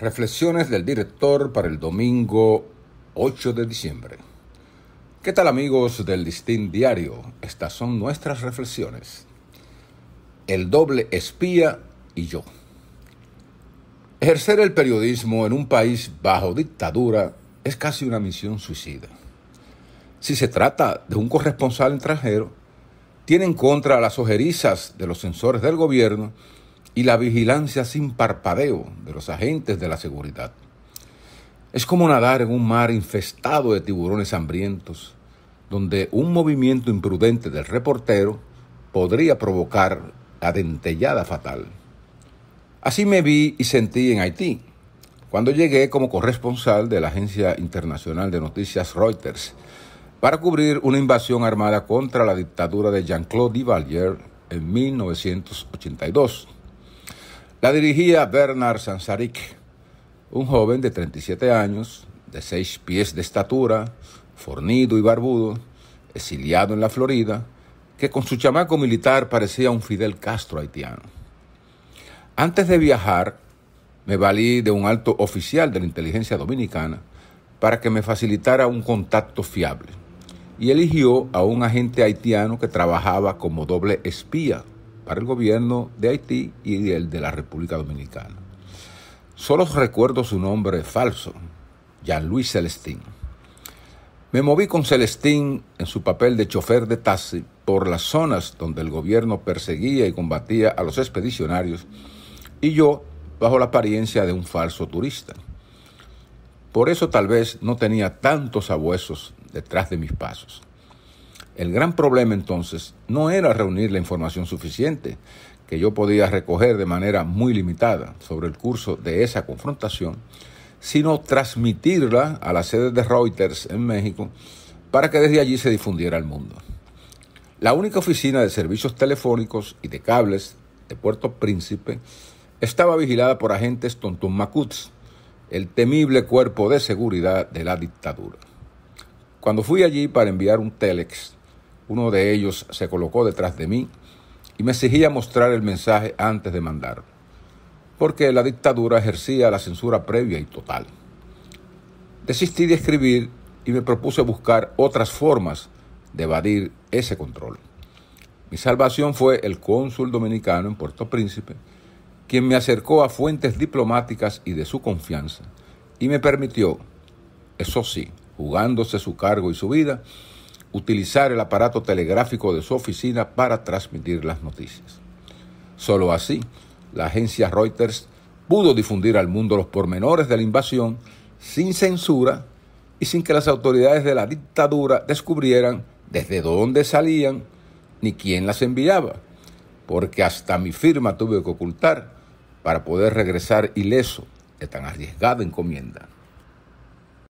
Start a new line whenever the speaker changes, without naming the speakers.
Reflexiones del director para el domingo 8 de diciembre. ¿Qué tal amigos del Distin Diario? Estas son nuestras reflexiones. El doble espía y yo. Ejercer el periodismo en un país bajo dictadura es casi una misión suicida. Si se trata de un corresponsal extranjero, tiene en contra las ojerizas de los sensores del gobierno y la vigilancia sin parpadeo de los agentes de la seguridad. Es como nadar en un mar infestado de tiburones hambrientos, donde un movimiento imprudente del reportero podría provocar la dentellada fatal. Así me vi y sentí en Haití, cuando llegué como corresponsal de la agencia internacional de noticias Reuters para cubrir una invasión armada contra la dictadura de Jean-Claude Duvalier en 1982. La dirigía Bernard Sansaric, un joven de 37 años, de 6 pies de estatura, fornido y barbudo, exiliado en la Florida, que con su chamaco militar parecía un Fidel Castro haitiano. Antes de viajar, me valí de un alto oficial de la inteligencia dominicana para que me facilitara un contacto fiable y eligió a un agente haitiano que trabajaba como doble espía para el gobierno de Haití y el de la República Dominicana. Solo recuerdo su nombre falso, Jean-Louis Celestín. Me moví con Celestín en su papel de chofer de taxi por las zonas donde el gobierno perseguía y combatía a los expedicionarios y yo bajo la apariencia de un falso turista. Por eso tal vez no tenía tantos abuesos detrás de mis pasos. El gran problema entonces no era reunir la información suficiente que yo podía recoger de manera muy limitada sobre el curso de esa confrontación, sino transmitirla a la sede de Reuters en México para que desde allí se difundiera al mundo. La única oficina de servicios telefónicos y de cables de Puerto Príncipe estaba vigilada por agentes tontumacuts, el temible cuerpo de seguridad de la dictadura. Cuando fui allí para enviar un telex uno de ellos se colocó detrás de mí y me exigía mostrar el mensaje antes de mandar, porque la dictadura ejercía la censura previa y total. Desistí de escribir y me propuse buscar otras formas de evadir ese control. Mi salvación fue el cónsul dominicano en Puerto Príncipe, quien me acercó a fuentes diplomáticas y de su confianza y me permitió, eso sí, jugándose su cargo y su vida, utilizar el aparato telegráfico de su oficina para transmitir las noticias. Solo así, la agencia Reuters pudo difundir al mundo los pormenores de la invasión sin censura y sin que las autoridades de la dictadura descubrieran desde dónde salían ni quién las enviaba, porque hasta mi firma tuve que ocultar para poder regresar ileso de tan arriesgada encomienda.